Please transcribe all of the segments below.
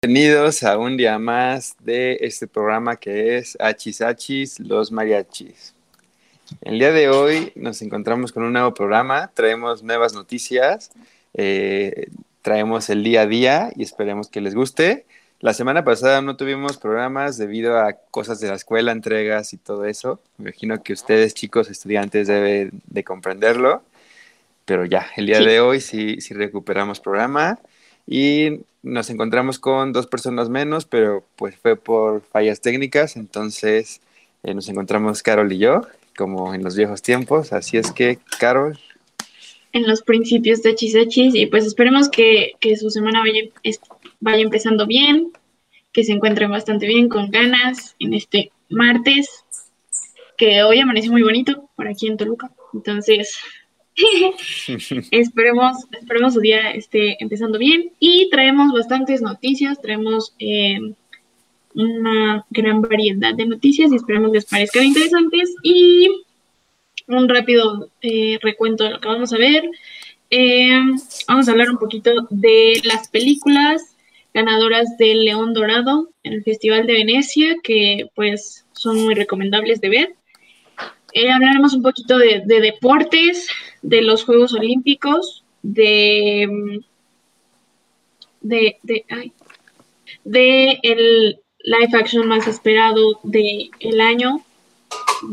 Bienvenidos a un día más de este programa que es Hachis, los mariachis. El día de hoy nos encontramos con un nuevo programa, traemos nuevas noticias, eh, traemos el día a día y esperemos que les guste. La semana pasada no tuvimos programas debido a cosas de la escuela, entregas y todo eso. Me imagino que ustedes, chicos estudiantes, deben de comprenderlo. Pero ya, el día de hoy sí, sí recuperamos programa y nos encontramos con dos personas menos, pero pues fue por fallas técnicas, entonces eh, nos encontramos Carol y yo, como en los viejos tiempos, así es que Carol. En los principios de Chisachis y pues esperemos que, su semana vaya, vaya empezando bien, que se encuentren bastante bien, con ganas, en este martes, que hoy amanece muy bonito por aquí en Toluca, entonces esperemos, esperemos su día esté empezando bien y traemos bastantes noticias, traemos eh, una gran variedad de noticias y esperemos les parezcan interesantes y un rápido eh, recuento de lo que vamos a ver. Eh, vamos a hablar un poquito de las películas ganadoras del León Dorado en el Festival de Venecia, que pues son muy recomendables de ver. Eh, hablaremos un poquito de, deportes, de los Juegos Olímpicos, de, de, de, el live action más esperado del el año.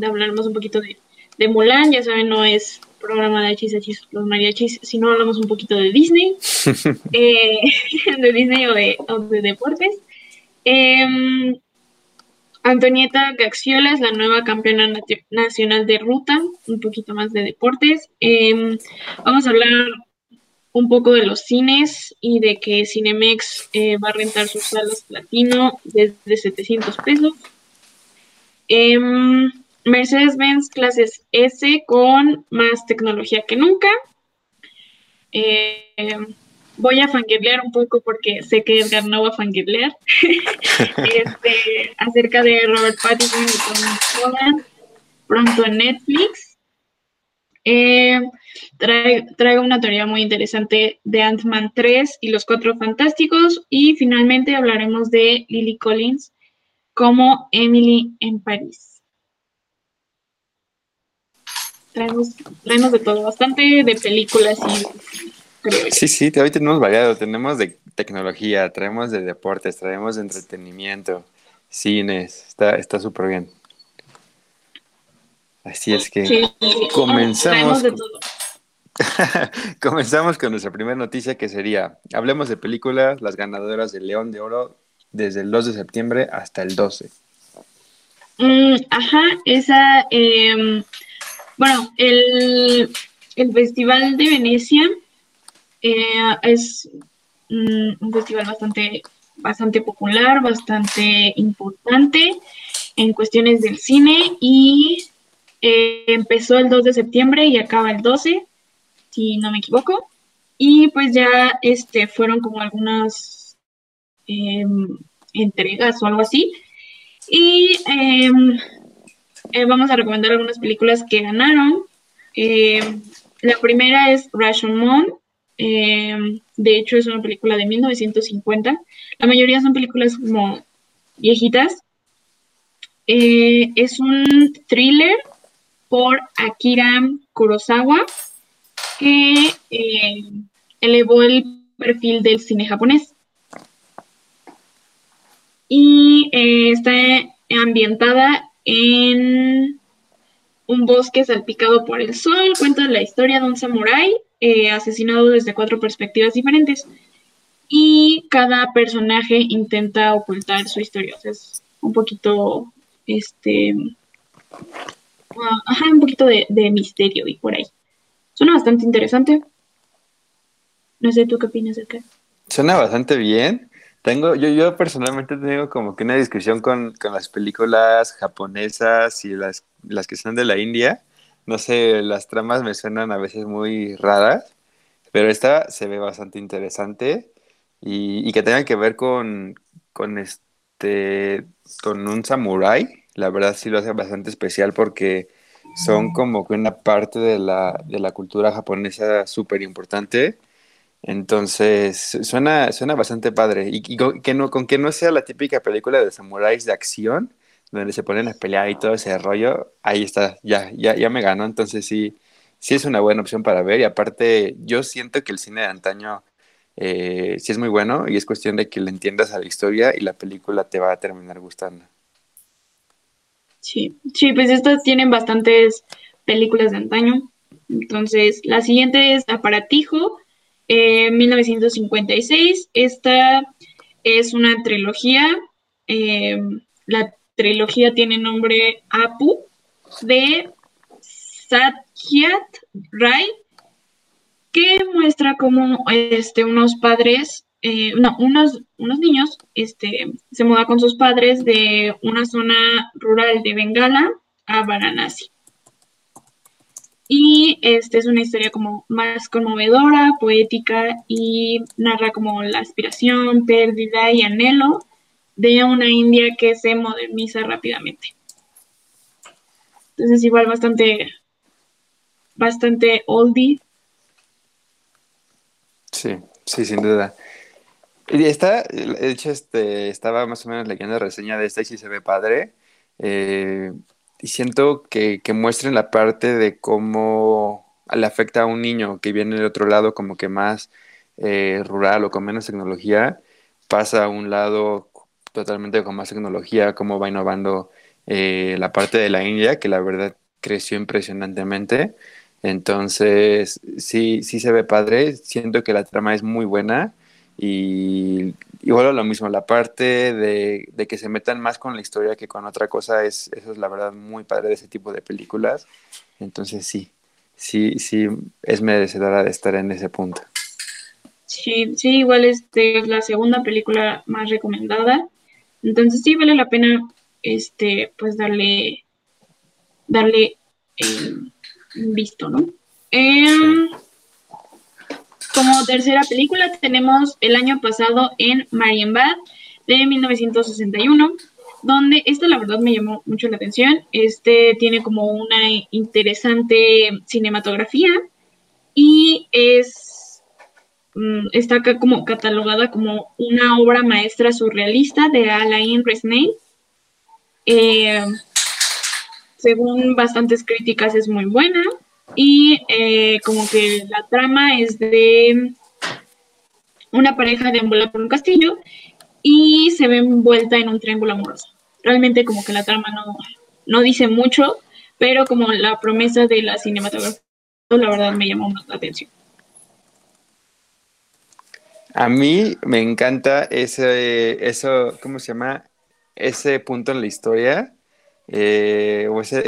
hablaremos un poquito de, de Mulan, ya saben, no es programa de hachis, los mariachis, sino hablamos un poquito de Disney, eh, de Disney o de, o de deportes. Eh, Antonieta Gaxiola es la nueva campeona nacional de ruta, un poquito más de deportes. Em, vamos a hablar un poco de los cines y de que Cinemex eh, va a rentar sus salas platino desde 700 pesos. Em, Mercedes-Benz clases S con más tecnología que nunca. Em, voy a fangirlear un poco porque sé que Edgar no va a fangirlear este, acerca de Robert Pattinson y Tom Holland pronto en Netflix. Eh, traigo una teoría muy interesante de Ant-Man 3 y los Cuatro Fantásticos y finalmente hablaremos de Lily Collins como Emily en París. Traemos, traemos de todo, bastante de películas y Sí, sí, hoy tenemos variado, tenemos de tecnología, traemos de deportes, traemos de entretenimiento, cines, está súper bien. Así es que comenzamos. comenzamos con nuestra primera noticia que sería, hablemos de películas, las ganadoras del León de Oro desde el 2 de septiembre hasta el 12. Mm, ajá, esa, em, bueno, el, el Festival de Venecia eh, es un festival bastante, bastante popular, bastante importante en cuestiones del cine y eh, empezó el 2 de septiembre y acaba el 12, si no me equivoco. Y pues ya este, fueron como algunas em, entregas o algo así. Y em, eh, vamos a recomendar algunas películas que ganaron. la primera es Rashomon, Em, de hecho, es una película de 1950. La mayoría son películas como viejitas. Eh, es un thriller por Akira Kurosawa que eh, elevó el perfil del cine japonés. Y eh, está ambientada en un bosque salpicado por el sol. Cuenta la historia de un samurái eh, asesinado desde cuatro perspectivas diferentes. Y cada personaje intenta ocultar su historia. O sea, es un poquito, este, ah, ajá, un poquito de, misterio y por ahí. Suena bastante interesante. No sé, ¿tú qué opinas acá? Suena bastante bien. Tengo, yo, yo personalmente tengo como que una discusión con, con las películas japonesas y las, las que son de la India no sé, las tramas me suenan a veces muy raras, pero esta se ve bastante interesante y, que tenga que ver con, este, con un samurái. La verdad sí lo hace bastante especial porque son como que una parte de la, de la cultura japonesa súper importante Entonces, suena, suena bastante padre. Y, que no, con que no sea la típica película de samuráis de acción, donde se ponen a pelear y todo ese rollo, ahí está, ya, ya, ya me ganó. Entonces sí, sí es una buena opción para ver. Y aparte, yo siento que el cine de antaño eh, sí es muy bueno y es cuestión de que le entiendas a la historia y la película te va a terminar gustando. Sí, sí, pues estas tienen bastantes películas de antaño. Entonces, la siguiente es Aparatijo, 1956. Eh, Esta es una trilogía. Eh, la trilogía tiene nombre Apu de Satyat Ray, que muestra cómo este, unos padres eh, no, unos, unos niños este, se mudan con sus padres de una zona rural de Bengala a Varanasi. Y este es una historia como más conmovedora, poética y narra como la aspiración, pérdida y anhelo de una India que se moderniza rápidamente. Entonces igual bastante, bastante oldie. Sí, sí, sin duda. Y está, de hecho, este, estaba más o menos leyendo la reseña de esta y sí se ve padre. Eh, y siento que, que muestren la parte de cómo le afecta a un niño que viene de otro lado como que más eh, rural o con menos tecnología, pasa a un lado totalmente con más tecnología, cómo va innovando eh, la parte de la India, que la verdad creció impresionantemente. Entonces, sí, sí se ve padre, siento que la trama es muy buena y igual lo mismo, la parte de, que se metan más con la historia que con otra cosa, es, eso es la verdad muy padre de ese tipo de películas. Entonces sí, sí, sí, es merecedora de estar en ese punto. Sí, sí, igual este es la segunda película más recomendada. Entonces sí vale la pena este pues darle darle eh, visto, ¿no? Em, como tercera película tenemos el año pasado en Marienbad de 1961, donde esta la verdad me llamó mucho la atención. Este tiene como una interesante cinematografía y es está acá como catalogada como una obra maestra surrealista de Alain Resnais. Eh, según bastantes críticas es muy buena y eh, como que la trama es de una pareja deambula por un castillo y se ve envuelta en un triángulo amoroso. Realmente como que la trama no, no dice mucho, pero como la promesa de la cinematografía, la verdad me llamó más la atención. A mí me encanta ese, eso, ¿cómo se llama? Ese punto en la historia, eh, o esa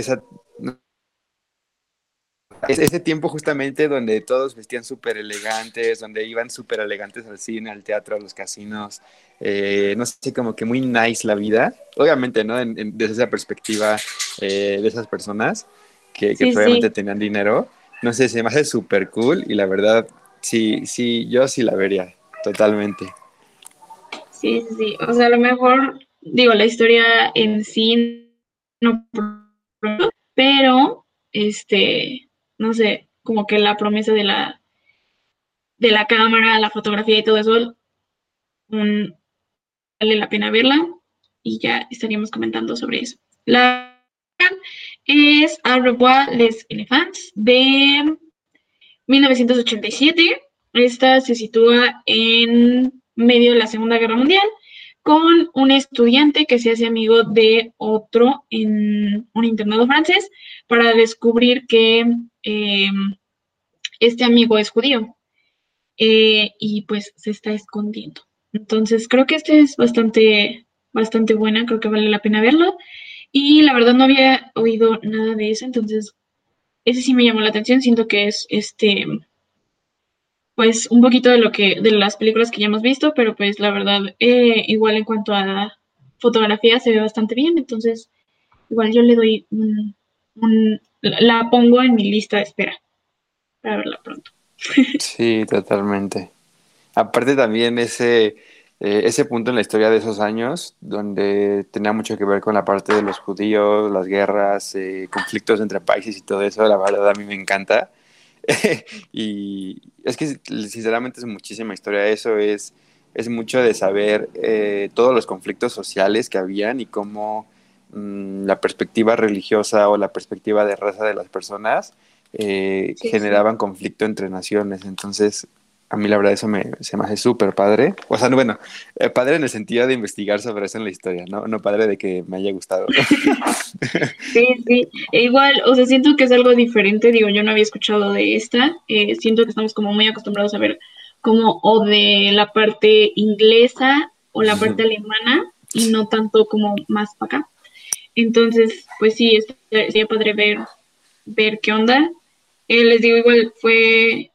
ese tiempo justamente donde todos vestían súper elegantes, donde iban súper elegantes al cine, al teatro, a los casinos, eh, no sé, como que muy nice la vida, obviamente, ¿no? desde esa perspectiva eh, de esas personas que, que obviamente tenían dinero, no sé, se me hace súper cool y la verdad, sí, sí, yo sí la vería, totalmente. Sí, sí, o sea, a lo mejor, digo, la historia en sí no, pero, este, no sé, como que la promesa de la, de la cámara, la fotografía y todo eso, vale la pena verla y ya estaríamos comentando sobre eso. La es Au revoir les Elephants de 1987. Esta se sitúa en medio de la Segunda Guerra Mundial con un estudiante que se hace amigo de otro en un internado francés para descubrir que eh, este amigo es judío eh, y pues se está escondiendo. Entonces creo que este es bastante, bastante buena, creo que vale la pena verlo. Y la verdad no había oído nada de eso, entonces ese sí me llamó la atención. Siento que es este pues un poquito de lo que, de las películas que ya hemos visto, pero pues la verdad, eh, igual en cuanto a fotografía se ve bastante bien, entonces igual yo le doy un, la pongo en mi lista de espera para verla pronto. Sí, totalmente. Aparte también ese, eh, ese punto en la historia de esos años, donde tenía mucho que ver con la parte de los judíos, las guerras, eh, conflictos entre países y todo eso, la verdad a mí me encanta y es que sinceramente es muchísima historia. Eso es, es mucho de saber eh, todos los conflictos sociales que habían y cómo mm, la perspectiva religiosa o la perspectiva de raza de las personas eh, generaban conflicto entre naciones. Entonces, a mí la verdad eso me, se me hace súper padre. O sea, bueno, eh, padre en el sentido de investigar sobre eso en la historia, ¿no? No padre de que me haya gustado. sí, sí. E igual, o sea, siento que es algo diferente. Digo, yo no había escuchado de esta. Eh, siento que estamos como muy acostumbrados a ver como o de la parte inglesa o la parte alemana y no tanto como más para acá. Entonces, pues sí, sería padre ver, ver qué onda. Eh, les digo, igual fue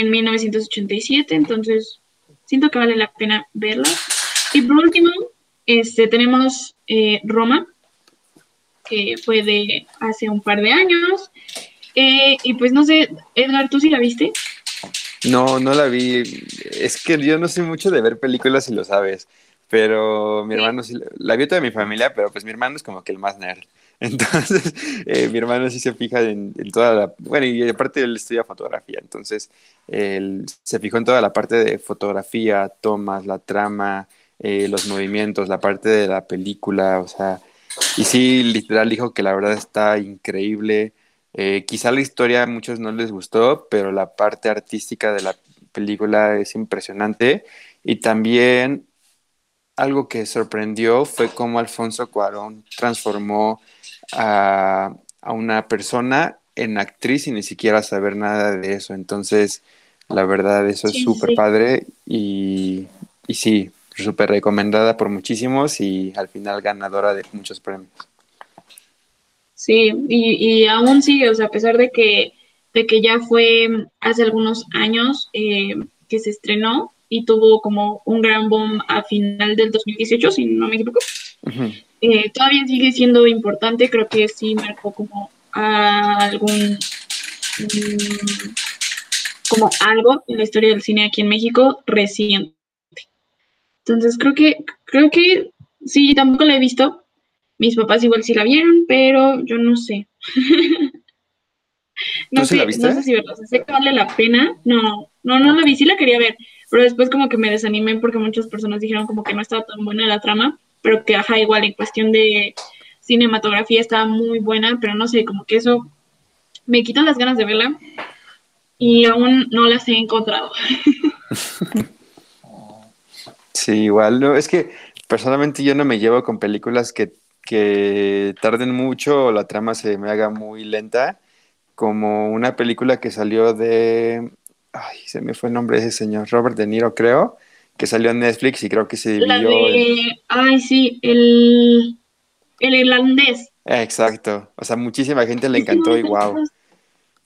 en 1987, entonces siento que vale la pena verla. Y por último, este, tenemos eh, Roma, que fue de hace un par de años. Eh, y pues no sé, Edgar, ¿tú sí la viste? No, no la vi. Es que yo no sé mucho de ver películas, si lo sabes. Pero mi hermano sí, la vio toda mi familia, pero pues mi hermano es como que el más nerd. Entonces, eh, mi hermano sí se fija en, toda la... Bueno, y aparte él estudia fotografía, entonces él se fijó en toda la parte de fotografía, tomas, la trama, eh, los movimientos, la parte de la película, o sea, y sí, literal dijo que la verdad está increíble. Eh, quizá la historia a muchos no les gustó, pero la parte artística de la película es impresionante. Y también algo que sorprendió fue cómo Alfonso Cuarón transformó a, una persona en actriz y ni siquiera saber nada de eso. Entonces, la verdad, eso es súper padre y, y sí, súper recomendada por muchísimos y al final ganadora de muchos premios. Sí, y, y aún sigue, o sea, a pesar de que, de que ya fue hace algunos años eh, que se estrenó y tuvo como un gran boom a final del 2018, si no me equivoco. Eh, todavía sigue siendo importante, creo que sí marcó como algún mm, como algo en la historia del cine aquí en México reciente. Entonces creo que creo que sí, tampoco la he visto. Mis papás igual sí la vieron, pero yo no sé. no, sé la viste? no sé si verla. Sé que vale la pena. No, no, no la vi, sí la quería ver, pero después como que me desanimé porque muchas personas dijeron como que no estaba tan buena la trama pero que, ajá, igual en cuestión de cinematografía estaba muy buena, pero no sé, como que eso me quita las ganas de verla y aún no las he encontrado. Sí, igual, no, es que personalmente yo no me llevo con películas que, que tarden mucho o la trama se me haga muy lenta, como una película que salió de, ay, se me fue el nombre de ese señor, Robert De Niro creo, que salió en Netflix y creo que se dividió. Ay, sí, el, el irlandés. Exacto. O sea, muchísima gente le encantó y wow.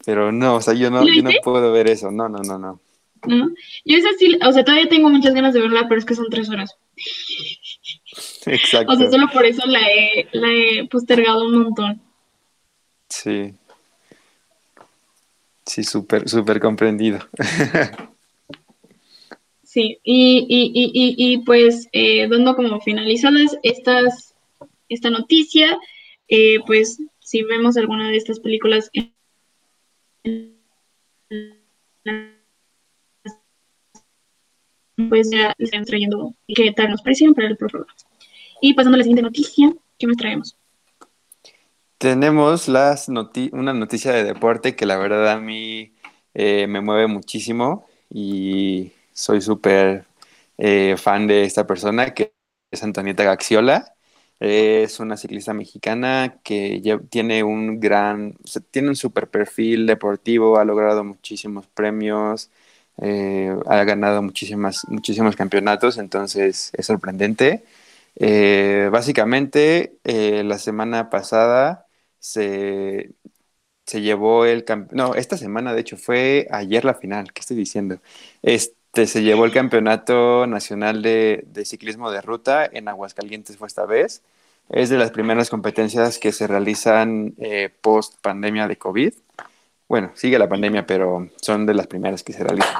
Pero no, o sea, yo no, yo no puedo ver eso. No, no, no, no. ¿No? Yo esa sí, o sea, todavía tengo muchas ganas de verla, pero es que son tres horas. Exacto. O sea, solo por eso la he, la he postergado un montón. Sí. Sí, súper, súper comprendido. Sí, y, y, y, y pues eh, dando como finalizadas estas, esta noticia, eh, pues si vemos alguna de estas películas pues ya están trayendo qué tal nos parecieron para el programa. Y pasando a la siguiente noticia, ¿qué nos traemos? Tenemos las una noticia de deporte que la verdad a mí eh, me mueve muchísimo y soy súper eh, fan de esta persona, que es Antonieta Gaxiola. Es una ciclista mexicana que tiene un gran, tiene un super perfil deportivo, ha logrado muchísimos premios, eh, ha ganado muchísimas, muchísimos campeonatos, entonces es sorprendente. Eh, básicamente, la semana pasada se, se llevó el no, esta semana de hecho fue ayer la final, ¿qué estoy diciendo? Este, se llevó el campeonato nacional de, ciclismo de ruta en Aguascalientes fue esta vez. Es de las primeras competencias que se realizan eh, post pandemia de COVID. Bueno, sigue la pandemia, pero son de las primeras que se realizan.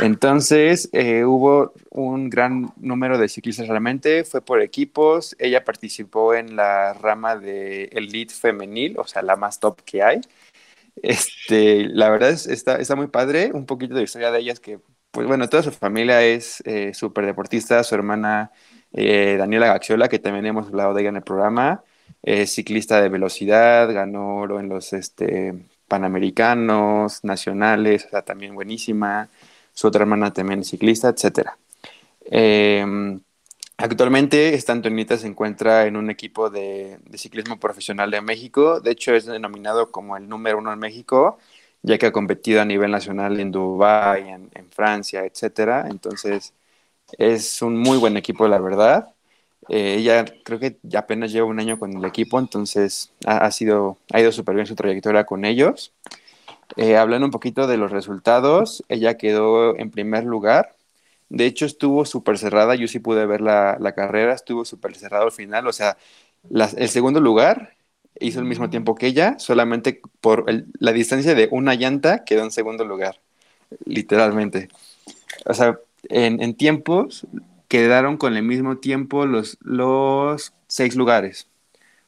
Entonces, eh, hubo un gran número de ciclistas realmente, fue por equipos. Ella participó en la rama de elite femenil, o sea, la más top que hay. Este, la verdad es, está, está muy padre, un poquito de historia de ellas que, pues bueno, toda su familia es eh, súper deportista, su hermana eh, Daniela Gaxiola, que también hemos hablado de ella en el programa, es ciclista de velocidad, ganó oro en los este, panamericanos, nacionales, o sea, también buenísima, su otra hermana también es ciclista, etcétera. Eh, Actualmente esta Antonita se encuentra en un equipo de, ciclismo profesional de México. De hecho, es denominado como el número uno en México, ya que ha competido a nivel nacional en Dubái, en, Francia, etcétera. Entonces, es un muy buen equipo, la verdad. Eh, ella creo que apenas lleva un año con el equipo, entonces ha, sido, ha ido súper bien su trayectoria con ellos. Eh, hablando un poquito de los resultados, ella quedó en primer lugar de hecho, estuvo súper cerrada. Yo sí pude ver la, carrera, estuvo súper cerrado al final. O sea, el segundo lugar hizo el mismo tiempo que ella, solamente por la distancia de una llanta quedó en segundo lugar, literalmente. O sea, en, tiempos quedaron con el mismo tiempo los, los seis lugares.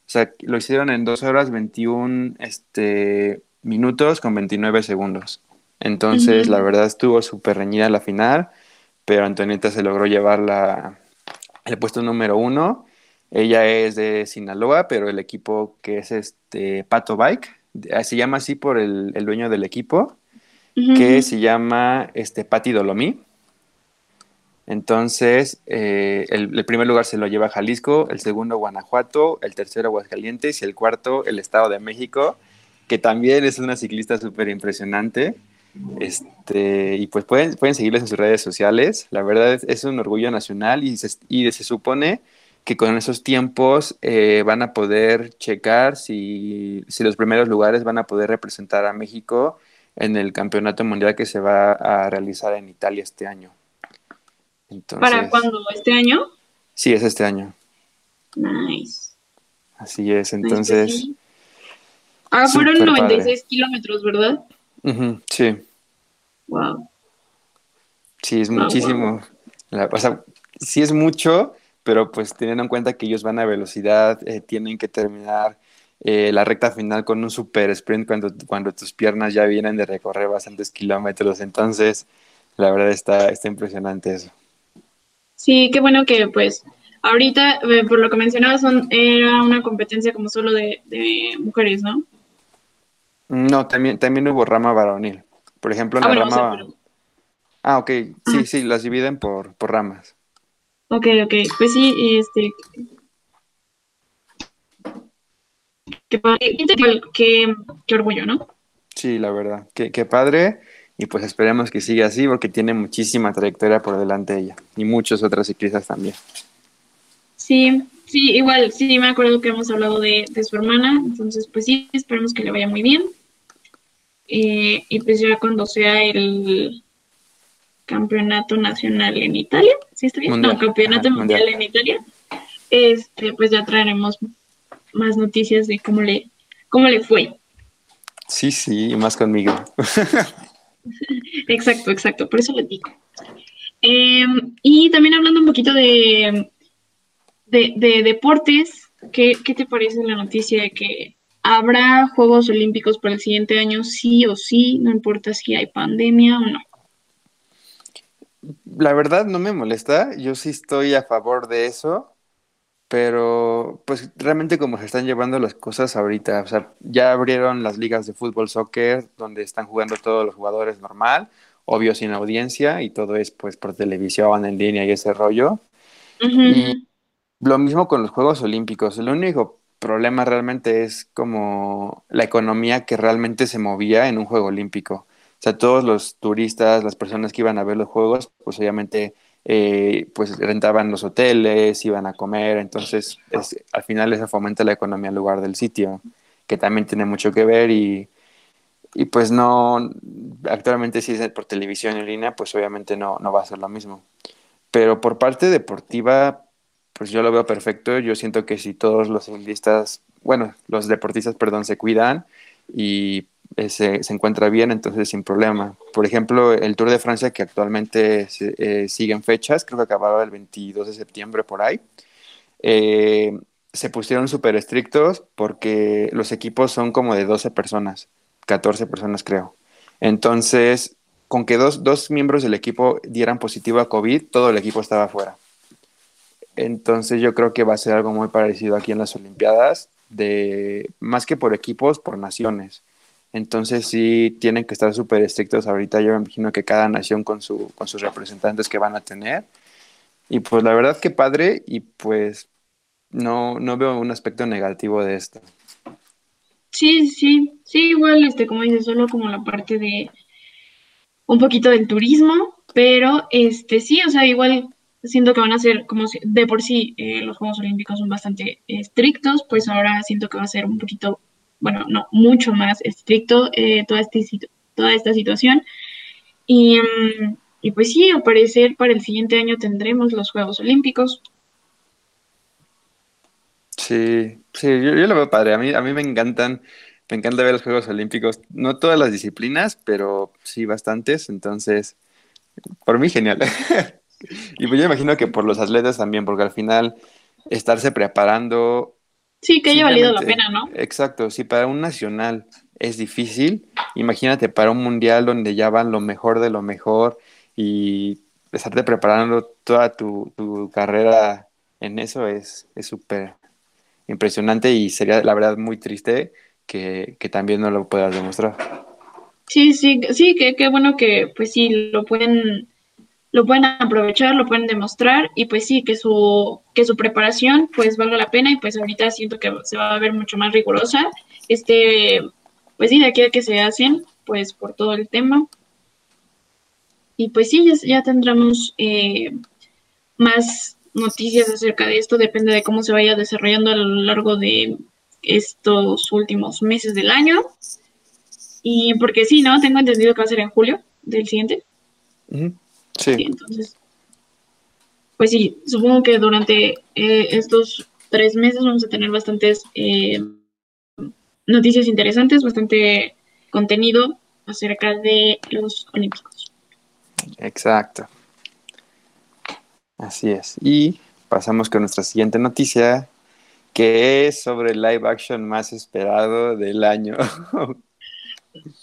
O sea, lo hicieron en dos horas 21 este, minutos con 29 segundos. Entonces, la verdad estuvo súper reñida la final pero Antonieta se logró llevar la, el puesto número uno. Ella es de Sinaloa, pero el equipo que es este Pato Bike, eh, se llama así por el, dueño del equipo, que se llama este Pati Dolomí. Entonces, eh, el, el, primer lugar se lo lleva Jalisco, el segundo Guanajuato, el tercero Aguascalientes y el cuarto el Estado de México, que también es una ciclista súper impresionante. Este, y pues pueden, pueden seguirles en sus redes sociales. La verdad es, un orgullo nacional y se, y se supone que con esos tiempos eh, van a poder checar si, si, los primeros lugares van a poder representar a México en el campeonato mundial que se va a realizar en Italia este año. ¿Para cuándo? ¿Este año? Sí, es este año. Nice. Así es, entonces... Ah, fueron 96 kilómetros, ¿verdad? sí. Wow. Sí, es muchísimo. o sea, sí es mucho, pero pues teniendo en cuenta que ellos van a velocidad, eh, tienen que terminar eh, la recta final con un super sprint cuando, cuando tus piernas ya vienen de recorrer bastantes kilómetros. Entonces, la verdad está, está impresionante eso. Sí, qué bueno que pues ahorita, eh, por lo que mencionabas, son, era una competencia como solo de, de mujeres, ¿no? No, también, también hubo rama varonil. Por ejemplo, en ah, la rama... Ah, ok. Sí, sí, las dividen por, por ramas. Ok, ok. Pues sí, este... Qué, qué, orgullo, ¿no? Sí, la verdad. Qué, qué padre. Y pues esperemos que siga así porque tiene muchísima trayectoria por delante ella. Y muchas otras ciclistas también. Sí, sí, igual, sí, me acuerdo que hemos hablado de, de su hermana. Entonces, pues sí, esperemos que le vaya muy bien. Eh, y pues ya cuando sea el campeonato nacional en Italia, ¿sí bien? no, campeonato mundial, en Italia, este, pues ya traeremos más noticias de cómo le, cómo le fue. Sí, sí, más conmigo. exacto, exacto, por eso le digo. Em, y también hablando un poquito de, de, de deportes, ¿qué, ¿qué te parece la noticia de que Habrá Juegos Olímpicos para el siguiente año, sí o sí, no importa si hay pandemia o no. La verdad no me molesta, yo sí estoy a favor de eso, pero pues realmente como se están llevando las cosas ahorita, o sea, ya abrieron las ligas de fútbol, soccer, donde están jugando todos los jugadores normal, obvio sin audiencia, y todo es pues por televisión, en línea y ese rollo. Y lo mismo con los Juegos Olímpicos, el único problema realmente es como la economía que realmente se movía en un juego olímpico. Sea, todos los turistas, las personas que iban a ver los juegos, pues obviamente eh, pues rentaban los hoteles, iban a comer, entonces al final eso fomenta la economía en lugar del sitio, que también tiene mucho que ver y, y pues no, actualmente si es por televisión en línea, pues obviamente no, no va a ser lo mismo. Pero por parte deportiva, pues yo lo veo perfecto. Yo siento que si todos los ciclistas, bueno, los deportistas, perdón, se cuidan y eh, se, se, encuentra bien, entonces sin problema. Por ejemplo, el Tour de Francia, que actualmente eh, sigue en fechas, creo que acababa el 22 de septiembre por ahí, eh, se pusieron súper estrictos porque los equipos son como de 12 personas. 14 personas creo. Entonces, con que dos, dos miembros del equipo dieran positivo a COVID, todo el equipo estaba fuera. Entonces yo creo que va a ser algo muy parecido aquí en las Olimpiadas, de más que por equipos, por naciones. Entonces sí tienen que estar súper estrictos ahorita. Yo me imagino que cada nación con, su, con sus representantes que van a tener. Y pues la verdad que padre y pues no, no veo un aspecto negativo de esto. Sí, sí, sí, igual, este, como dices, solo como la parte de un poquito del turismo, pero este sí, o sea, igual siento que van a ser como si, de por sí eh, los Juegos Olímpicos son bastante estrictos, pues ahora siento que va a ser un poquito, bueno, no, mucho más estricto eh, toda, este, toda esta situación. Y, mm, y pues sí, al parecer para el siguiente año tendremos los Juegos Olímpicos. Sí, sí, yo, yo, lo veo padre. A mí, a mí me encantan, me encanta ver los Juegos Olímpicos. No todas las disciplinas, pero sí bastantes. Entonces, por mí genial. Y pues yo imagino que por los atletas también, porque al final estarse preparando. Sí, que haya valido la pena, ¿no? Exacto, si para un nacional es difícil, imagínate para un mundial donde ya van lo mejor de lo mejor y estarte preparando toda tu, carrera en eso es súper impresionante y sería la verdad muy triste que, que también no lo puedas demostrar. Sí, sí, sí, que qué bueno que pues sí lo pueden lo pueden aprovechar, lo pueden demostrar y pues sí, que su, que su preparación pues valga la pena y pues ahorita siento que se va a ver mucho más rigurosa. Este, pues sí, de aquí a que se hacen, pues por todo el tema. Y pues sí, ya, tendremos eh, más noticias acerca de esto, depende de cómo se vaya desarrollando a lo largo de estos últimos meses del año. Y porque sí, ¿no? Tengo entendido que va a ser en julio del siguiente. Sí. Entonces, pues sí, supongo que durante eh, estos tres meses vamos a tener bastantes eh, noticias interesantes, bastante contenido acerca de los Olímpicos. Exacto. Así es. Y pasamos con nuestra siguiente noticia, que es sobre el live action más esperado del año.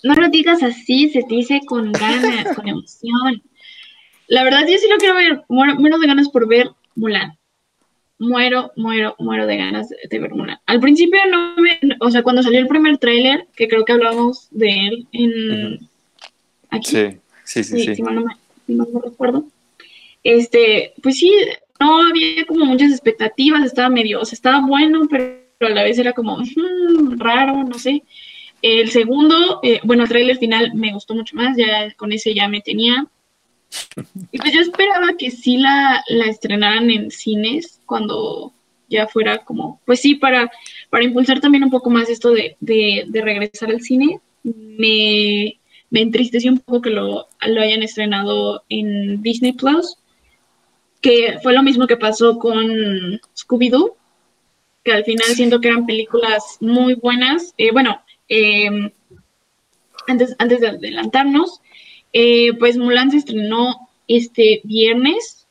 No lo digas así, se dice con ganas, con emoción. La verdad, yo sí lo quiero ver. Muero, de ganas por ver Mulan. Muero, muero, muero de ganas de, ver Mulan. Al principio no me. O sea, cuando salió el primer tráiler, que creo que hablábamos de él en. Aquí. Sí, sí, sí. sí, Si, mal no me, recuerdo. Este, pues sí, no había como muchas expectativas, estaba medio, o sea, estaba bueno, pero a la vez era como hmm, raro, no sé. El segundo, eh, bueno, el tráiler final me gustó mucho más, ya con ese ya me tenía. Y pues yo esperaba que sí la, la estrenaran en cines cuando ya fuera como, pues sí, para, para impulsar también un poco más esto de, de, regresar al cine. Me, me, entristeció un poco que lo, lo hayan estrenado en Disney Plus, que fue lo mismo que pasó con Scooby-Doo, que al final siento que eran películas muy buenas. Eh, bueno, eh, antes, antes de adelantarnos, eh, pues Mulan se estrenó este viernes,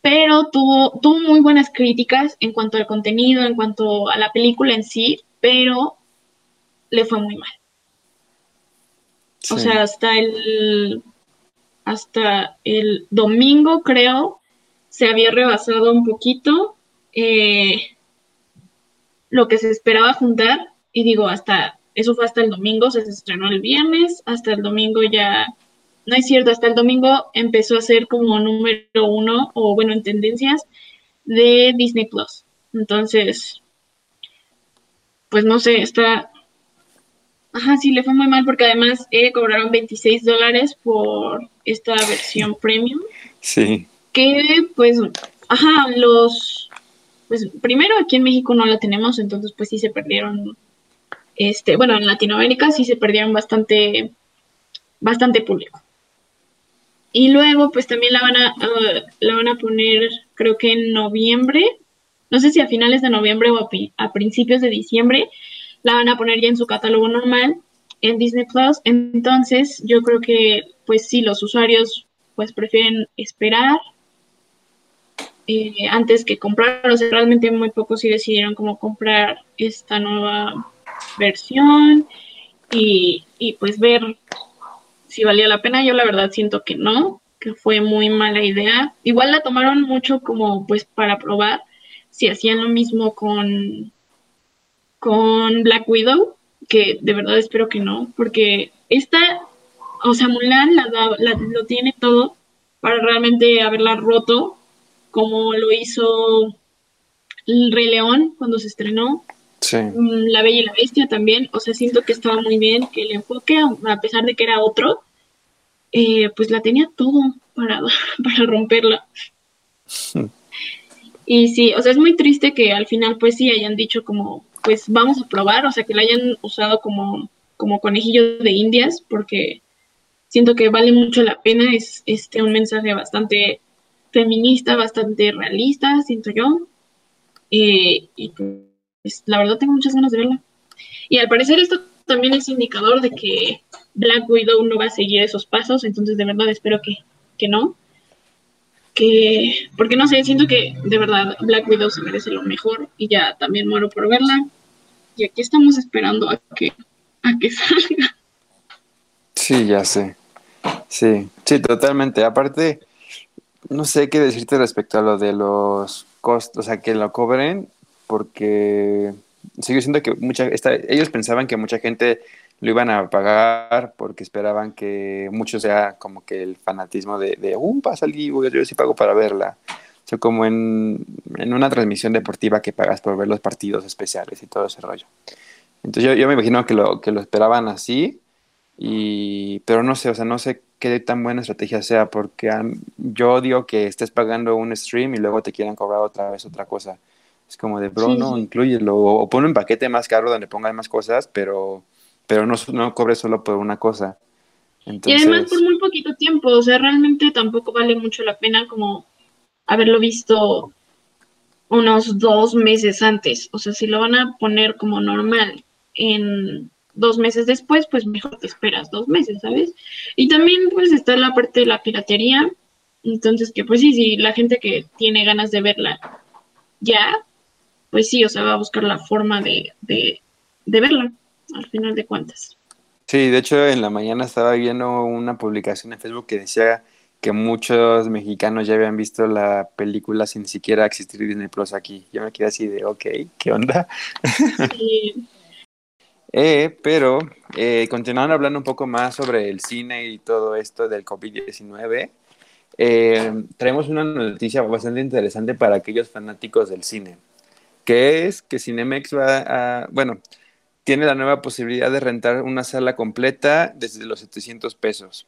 pero tuvo, tuvo muy buenas críticas en cuanto al contenido, en cuanto a la película en sí, pero le fue muy mal. O sea, hasta el hasta el domingo creo se había rebasado un poquito eh, lo que se esperaba juntar y digo hasta eso fue hasta el domingo se estrenó el viernes hasta el domingo ya no es cierto, hasta el domingo empezó a ser como número uno, o bueno, en tendencias de Disney Plus. Entonces, pues no sé, está. Ajá, sí, le fue muy mal porque además eh, cobraron 26 dólares por esta versión premium. Sí. Que, pues, ajá, los. Pues primero aquí en México no la tenemos, entonces, pues sí se perdieron. Este, bueno, en Latinoamérica sí se perdieron bastante, bastante público. Y luego, pues también la van a, uh, la van a poner, creo que en noviembre, no sé si a finales de noviembre o a, principios de diciembre, la van a poner ya en su catálogo normal en Disney Plus. Entonces, yo creo que, pues sí, los usuarios pues prefieren esperar eh, antes que comprar. O sea, realmente muy pocos sí decidieron cómo comprar esta nueva versión. y, y pues ver si valía la pena. Yo la verdad siento que no, que fue muy mala idea. Igual la tomaron mucho como pues para probar si hacían lo mismo con, con Black Widow, que de verdad espero que no, porque esta, o sea, Mulan la, lo tiene todo para realmente haberla roto, como lo hizo el Rey León cuando se estrenó. La Bella y la Bestia también, o sea, siento que estaba muy bien, que el enfoque, a pesar de que era otro, eh, pues la tenía todo para, para romperla. Y sí, o sea, es muy triste que al final pues sí hayan dicho como, pues vamos a probar, o sea, que la hayan usado como, como conejillo de indias, porque siento que vale mucho la pena, es este un mensaje bastante feminista, bastante realista, siento yo. y la verdad tengo muchas ganas de verla. Y al parecer esto también es indicador de que Black Widow no va a seguir esos pasos, entonces de verdad espero que, que no. Que, porque no sé, siento que de verdad Black Widow se merece lo mejor y ya también muero por verla. Y aquí estamos esperando a que, a que salga. Sí, ya sé. Sí, sí, totalmente. Aparte, no sé qué decirte respecto a lo de los costos, o sea, que lo cobren, porque sigo siento que mucha, ellos pensaban que mucha gente lo iban a pagar porque esperaban que mucho sea como que el fanatismo de, de uh, pasa el yo sí pago para verla. O sea, como en, en, una transmisión deportiva que pagas por ver los partidos especiales y todo ese rollo. Entonces yo, me imagino que lo, que lo esperaban así, y, pero no sé, o sea, no sé qué tan buena estrategia sea, porque yo odio que estés pagando un stream y luego te quieran cobrar otra vez otra cosa. Es como de, bro, no, incluyelo. O, pon un paquete más caro donde pongan más cosas, pero, pero no, no cobres solo por una cosa. Y además por muy poquito tiempo, o sea, realmente tampoco vale mucho la pena como haberlo visto unos dos meses antes. O sea, si lo van a poner como normal en dos meses después, pues mejor te esperas dos meses, ¿sabes? Y también pues está la parte de la piratería. Entonces, que pues sí, si la gente que tiene ganas de verla ya, pues sí, o sea, va a buscar la forma de, de, verla, al final de cuentas. Sí, de hecho en la mañana estaba viendo una publicación en Facebook que decía que muchos mexicanos ya habían visto la película sin siquiera existir Disney Plus aquí. Yo me quedé así de, ok, ¿qué onda? Sí. eh, pero eh, continuando hablando un poco más sobre el cine y todo esto del COVID-19, eh, traemos una noticia bastante interesante para aquellos fanáticos del cine que es que Cinemex va a, bueno, tiene la nueva posibilidad de rentar una sala completa desde los 700 pesos,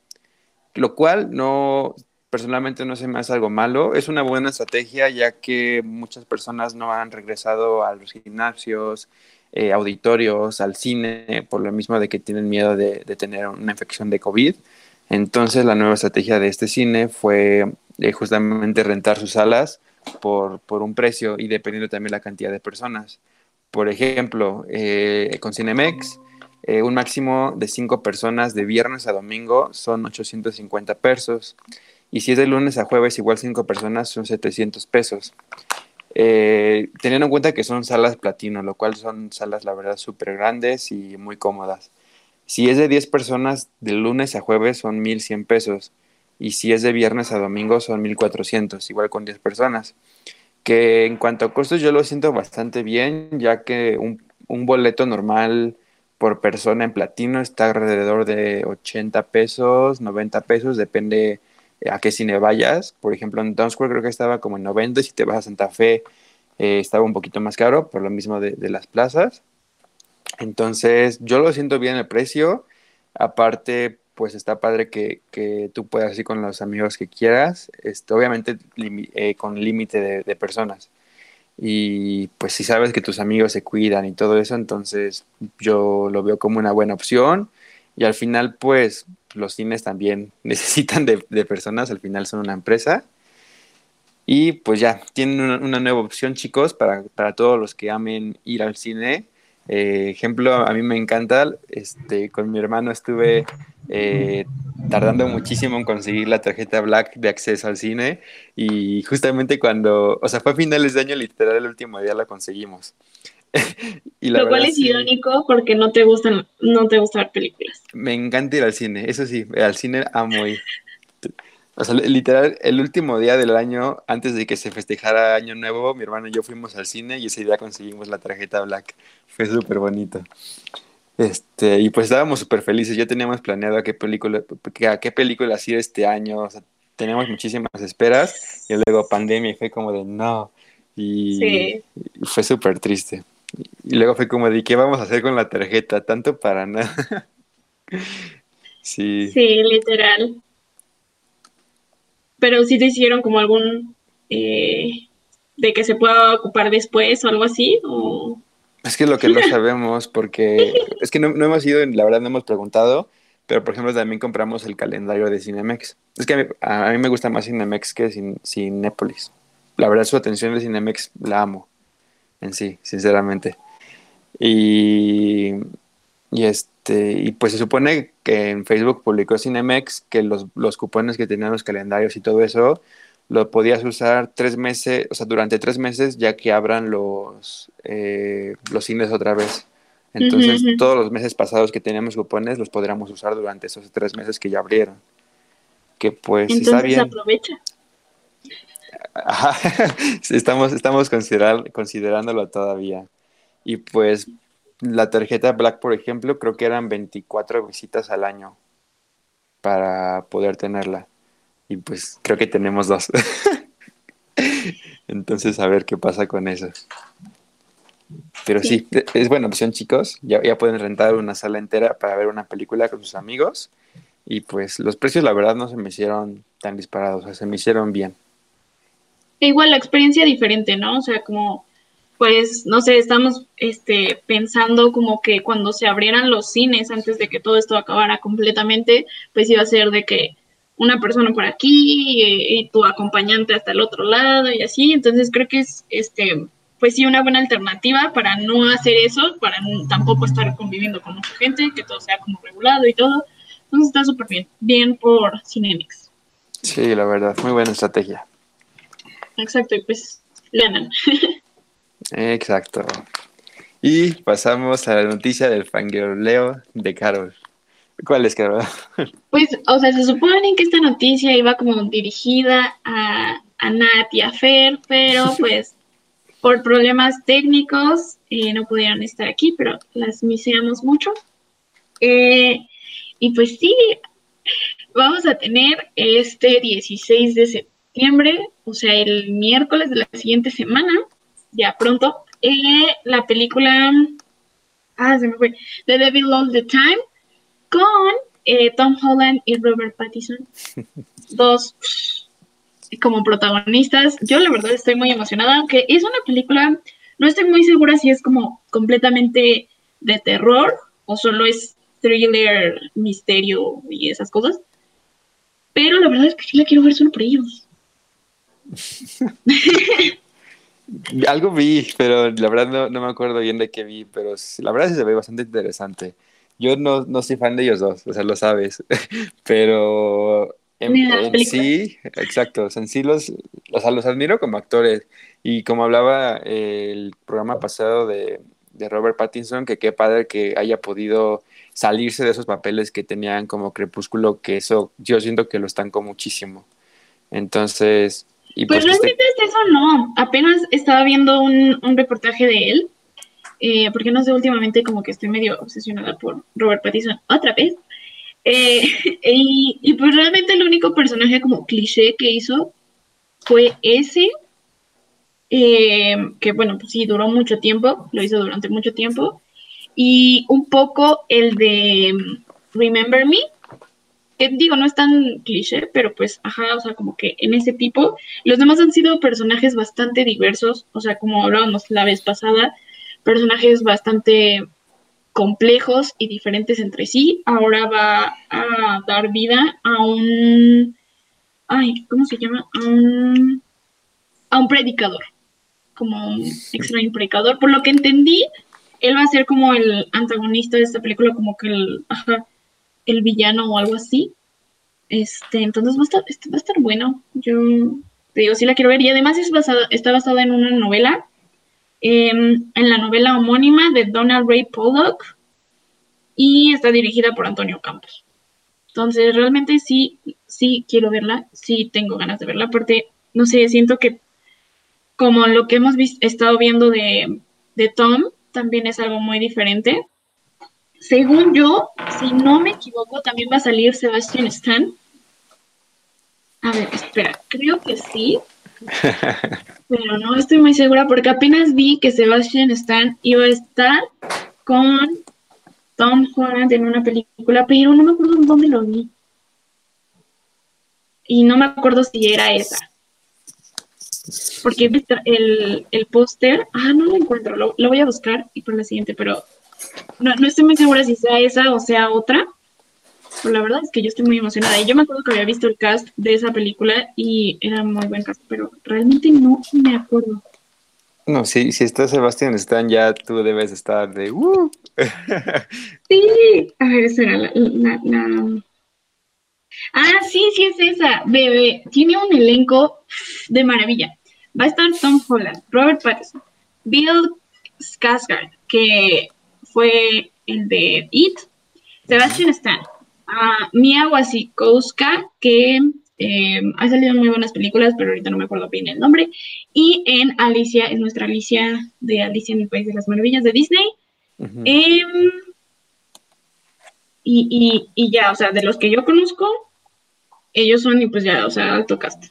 lo cual no, personalmente no se me hace algo malo, es una buena estrategia ya que muchas personas no han regresado a los gimnasios, eh, auditorios, al cine, por lo mismo de que tienen miedo de, tener una infección de COVID. Entonces la nueva estrategia de este cine fue eh, justamente rentar sus salas por, por un precio y dependiendo también la cantidad de personas. Por ejemplo, eh, con Cinemex, eh, un máximo de cinco personas de viernes a domingo son 850 pesos. Y si es de lunes a jueves, igual cinco personas son 700 pesos. Eh, teniendo en cuenta que son salas platino, lo cual son salas, la verdad, súper grandes y muy cómodas. Si es de 10 personas de lunes a jueves, son 1100 pesos y si es de viernes a domingo son 1400, igual con 10 personas. Que en cuanto a costos yo lo siento bastante bien, ya que un, boleto normal por persona en platino está alrededor de 80 pesos, 90 pesos, depende a qué cine vayas. Por ejemplo, en Town Square creo que estaba como en 90, si te vas a Santa Fe eh, estaba un poquito más caro, por lo mismo de las plazas. Entonces, yo lo siento bien el precio. Aparte, pues está padre que, que tú puedas ir con los amigos que quieras, este, obviamente eh, con límite de, personas. Y pues si sabes que tus amigos se cuidan y todo eso, entonces yo lo veo como una buena opción. Y al final, pues los cines también necesitan de, personas, al final son una empresa. Y pues ya, tienen una, nueva opción, chicos, para, para todos los que amen ir al cine eh, ejemplo, a mí me encanta, este, con mi hermano estuve eh, tardando muchísimo en conseguir la tarjeta Black de acceso al cine y justamente cuando, o sea, fue a finales de año, literal, el último día la conseguimos. Lo cual es irónico porque no te gustan, no te gustan películas. Me encanta ir al cine, eso sí, al cine amo ir. O sea, literal, el último día del año, antes de que se festejara Año Nuevo, mi hermano y yo fuimos al cine y ese día conseguimos la tarjeta Black. Fue súper bonito. Este, y pues estábamos súper felices. Ya teníamos planeado a qué película, a qué película ir este año. O sea, teníamos muchísimas esperas y luego pandemia y fue como de no. Y, fue súper triste. Y luego fue como de, ¿qué vamos a hacer con la tarjeta? Tanto para nada. sí. Sí, literal. Pero sí te hicieron como algún... Eh, de que se pueda ocupar después o algo así, o... Es que lo que no sabemos, porque es que no, hemos ido, la verdad no hemos preguntado, pero por ejemplo también compramos el calendario de Cinemex. Es que a mí, me gusta más Cinemex que Cinépolis. La verdad su atención de Cinemex la amo, en sí, sinceramente. Y, y este, y pues se supone que en Facebook publicó Cinemex que los, los cupones que tenían los calendarios y todo eso lo podías usar tres meses, o sea, durante tres meses ya que abran los, eh, los cines otra vez. Entonces, todos los meses pasados que teníamos cupones los podríamos usar durante esos tres meses que ya abrieron. Que pues está bien. aprovecha. estamos estamos considerándolo todavía. Y pues la tarjeta Black, por ejemplo, creo que eran 24 visitas al año para poder tenerla. Y pues creo que tenemos dos. Entonces, a ver qué pasa con eso. Pero sí, es buena opción, chicos. Ya, ya pueden rentar una sala entera para ver una película con sus amigos. Y pues los precios, la verdad, no se me hicieron tan disparados, o sea, se me hicieron bien. E igual la experiencia diferente, ¿no? O sea, como, pues, no sé, estamos este, pensando como que cuando se abrieran los cines antes de que todo esto acabara completamente, pues iba a ser de que una persona por aquí y, tu acompañante hasta el otro lado y así. Entonces creo que es, este, pues sí, una buena alternativa para no hacer eso, para tampoco estar conviviendo con mucha gente, que todo sea como regulado y todo. Entonces está súper bien. Bien por Cinemix. Sí, la verdad, muy buena estrategia. Exacto, y pues ganan. Exacto. Y pasamos a la noticia del fangirleo de Carol. ¿Cuál es, Carol? Pues, o sea, se supone que esta noticia iba como dirigida a, a Nat y a Fer, pero pues por problemas técnicos eh, no pudieron estar aquí, pero las miseamos mucho. Eh, y pues sí, vamos a tener este 16 de septiembre, o sea, el miércoles de la siguiente semana, ya pronto, eh, la película, ah, se me fue, The Devil All the Time, con eh, Tom Holland y Robert Pattinson. Dos como protagonistas. Yo la verdad estoy muy emocionada, aunque es una película, no estoy muy segura si es como completamente de terror o solo es thriller, misterio y esas cosas. Pero la verdad es que sí la quiero ver solo por ellos. Algo vi, pero la verdad no, no, me acuerdo bien de qué vi, pero la verdad sí se ve bastante interesante. Yo no, no soy fan de ellos dos, o sea, lo sabes, pero en, sí, exacto, en sí los, o sea, los admiro como actores. Y como hablaba el programa pasado de, de Robert Pattinson, que qué padre que haya podido salirse de esos papeles que tenían como crepúsculo, que eso yo siento que lo estanco muchísimo. Entonces... Y pues, pues realmente es eso no, apenas estaba viendo un, un reportaje de él eh, porque no sé, últimamente como que estoy medio obsesionada por Robert Pattinson otra vez. Eh, y, pues realmente el único personaje como cliché que hizo fue ese, eh, que bueno, pues sí, duró mucho tiempo, lo hizo durante mucho tiempo, y un poco el de Remember Me, que digo, no es tan cliché, pero pues, ajá, o sea, como que en ese tipo, los demás han sido personajes bastante diversos, o sea, como hablábamos la vez pasada, personajes bastante complejos y diferentes entre sí. Ahora va a dar vida a un, ay, ¿cómo se llama? A un, a un predicador, como un extraño predicador. Por lo que entendí, él va a ser como el antagonista de esta película, como que el, el villano o algo así. Este, entonces va a estar, este, va a estar bueno. Yo te digo, sí la quiero ver. Y además es basada, está basada en una novela em, en la novela homónima de Donald Ray Pollock y está dirigida por Antonio Campos. Entonces, realmente sí, sí quiero verla, sí tengo ganas de verla, porque, no sé, siento que como lo que hemos estado viendo de, de Tom, también es algo muy diferente. Según yo, si no me equivoco, también va a salir Sebastian Stan. A ver, espera, creo que sí. pero no estoy muy segura porque apenas vi que Sebastian Stan iba a estar con Tom Holland en una película, pero no me acuerdo dónde lo vi. Y no me acuerdo si era esa. Porque el, el póster, ah, no lo encuentro, lo, voy a buscar y por la siguiente, pero no, no estoy muy segura si sea esa o sea otra. Pero la verdad es que yo estoy muy emocionada. Y yo me acuerdo que había visto el cast de esa película y era muy buen cast, pero realmente no me acuerdo. No, si, si está Sebastián Stan, ya tú debes estar de uh. Sí, a ver, esa era la, Ah, sí, sí es esa, bebé. Tiene un elenco de maravilla. Va a estar Tom Holland, Robert Pattinson, Bill Skarsgård, que fue el de It, Sebastian Stan, Mia Wasikowska, que eh, ha salido en muy buenas películas, pero ahorita no me acuerdo bien el nombre. Y en Alicia, es nuestra Alicia de Alicia en el País de las Maravillas de Disney. Em, y, y, ya, o sea, de los que yo conozco, ellos son, y pues ya, o sea, alto cast.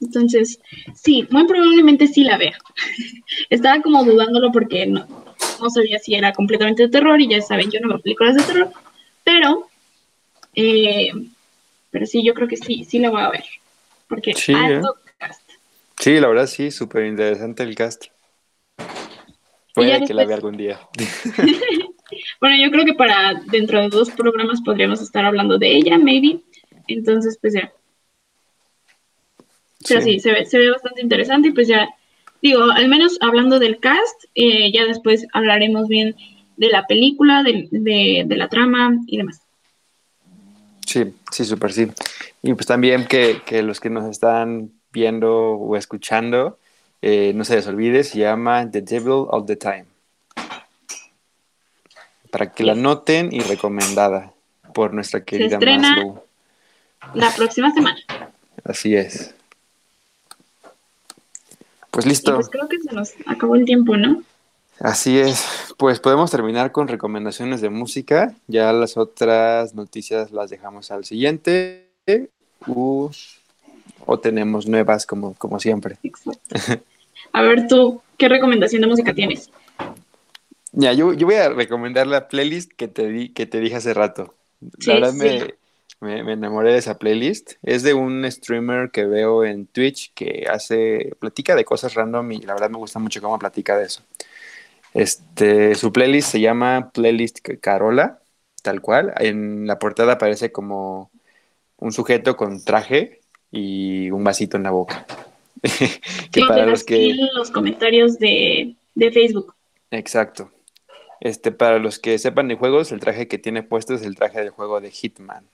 Entonces, sí, muy probablemente sí la vea. Estaba como dudándolo porque no, no sabía si era completamente de terror y ya saben, yo no veo películas de terror, pero eh, pero sí, yo creo que sí, sí la voy a ver. Porque sí, ¿eh? cast. Sí, la verdad sí, súper interesante el cast. Puede que la vea algún día. bueno, yo creo que para dentro de dos programas podríamos estar hablando de ella, maybe. Entonces, pues ya. Pero sí, se, ve, se ve bastante interesante y pues ya, digo, al menos hablando del cast, eh, ya después hablaremos bien de la película, de, de la trama y demás. Sí, sí, súper sí. Y pues también que, los que nos están viendo o escuchando, eh, no se les olvide, se llama The Devil of the Time. Para que la noten y recomendada por nuestra querida se estrena La próxima semana. Así es. Pues listo. pues creo que se nos acabó el tiempo, ¿no? Así es, pues podemos terminar con recomendaciones de música. Ya las otras noticias las dejamos al siguiente. o tenemos nuevas como, como siempre. A ver tú, ¿qué recomendación de música tienes? Ya, yo, yo voy a recomendar la playlist que te, di, que te dije hace rato. la verdad me, me, me, enamoré de esa playlist. Es de un streamer que veo en Twitch que hace, platica de cosas random y la verdad me gusta mucho cómo platica de eso. Este, su playlist se llama Playlist Carola, tal cual. En la portada aparece como un sujeto con traje y un vasito en la boca. que para los que los comentarios de, Facebook. Exacto. Este, para los que sepan de juegos, el traje que tiene puesto es el traje de juego de Hitman.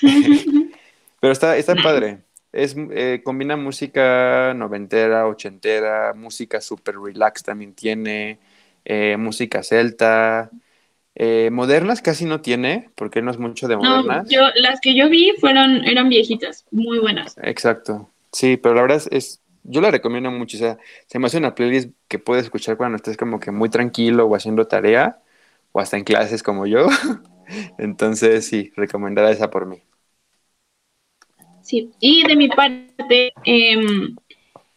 Pero está, está padre. Es, eh, combina música noventera, ochentera, música super relax también tiene, eh, música celta. Eh, modernas casi no tiene, porque no es mucho de modernas. yo, las que yo vi fueron, eran viejitas, muy buenas. Exacto. Sí, pero la verdad es, yo la recomiendo mucho. O sea, se me hace una playlist que puedes escuchar cuando estés como que muy tranquilo o haciendo tarea, o hasta en clases como yo. Entonces, sí, recomendada esa por mí. Sí, y de mi parte, em,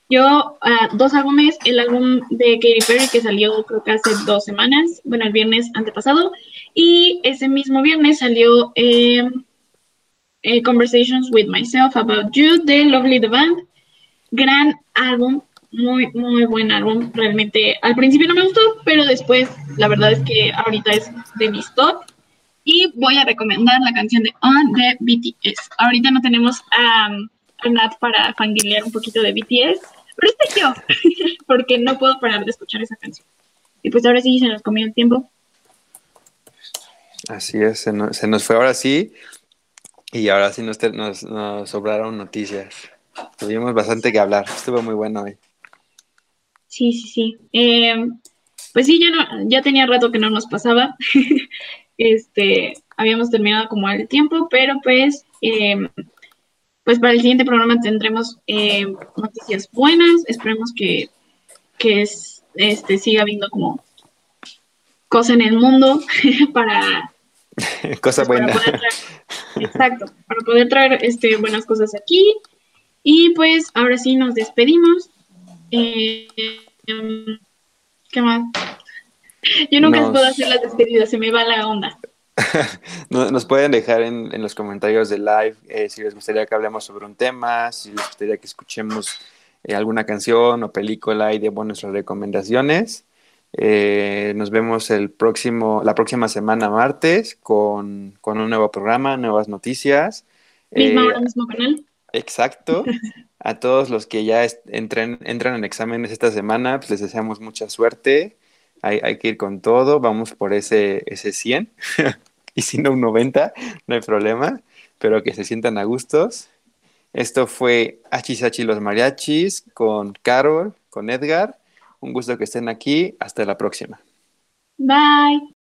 yo, uh, dos álbumes, el álbum de Katy Perry que salió creo que hace dos semanas, bueno, el viernes antepasado, y ese mismo viernes salió em, eh, Conversations with Myself About You de Lovely the Band. Gran álbum, muy, muy buen álbum. Realmente al principio no me gustó, pero después la verdad es que ahorita es de mis top. Y voy a recomendar la canción de On de BTS. Ahorita no tenemos a Nat para fangirlear un poquito de BTS, pero estoy yo, porque no puedo parar de escuchar esa canción. Y pues ahora sí se nos comió el tiempo. Así es, se nos, fue ahora sí. Y ahora sí nos, nos, sobraron noticias. Tuvimos bastante que hablar. Estuvo muy bueno hoy. Sí, sí, sí. Eh, pues sí, ya, no, ya tenía rato que no nos pasaba. este, habíamos terminado como el tiempo, pero pues, eh, pues para el siguiente programa tendremos eh, noticias buenas. Esperemos que, que es, este, siga habiendo como cosa en el mundo para... cosa pues, buena. exacto, para poder traer este, buenas cosas aquí. Y pues ahora sí nos despedimos. Eh, ¿Qué más? Yo nunca puedo hacer las despedidas, se me va la onda. Nos pueden dejar en, los comentarios de live eh, si les gustaría que hablemos sobre un tema, si les gustaría que escuchemos eh, alguna canción o película y de nuestras recomendaciones. Eh, nos vemos el próximo, la próxima semana martes con, un nuevo programa, nuevas noticias. Misma hora, mismo canal. Exacto. A todos los que ya entren, entran en exámenes esta semana, pues les deseamos mucha suerte. Hay, que ir con todo, vamos por ese, ese 100. y si no un 90, no hay problema, pero que se sientan a gustos. Esto fue Hachisachi los Mariachis con Carol, con Edgar. Un gusto que estén aquí. Hasta la próxima. Bye.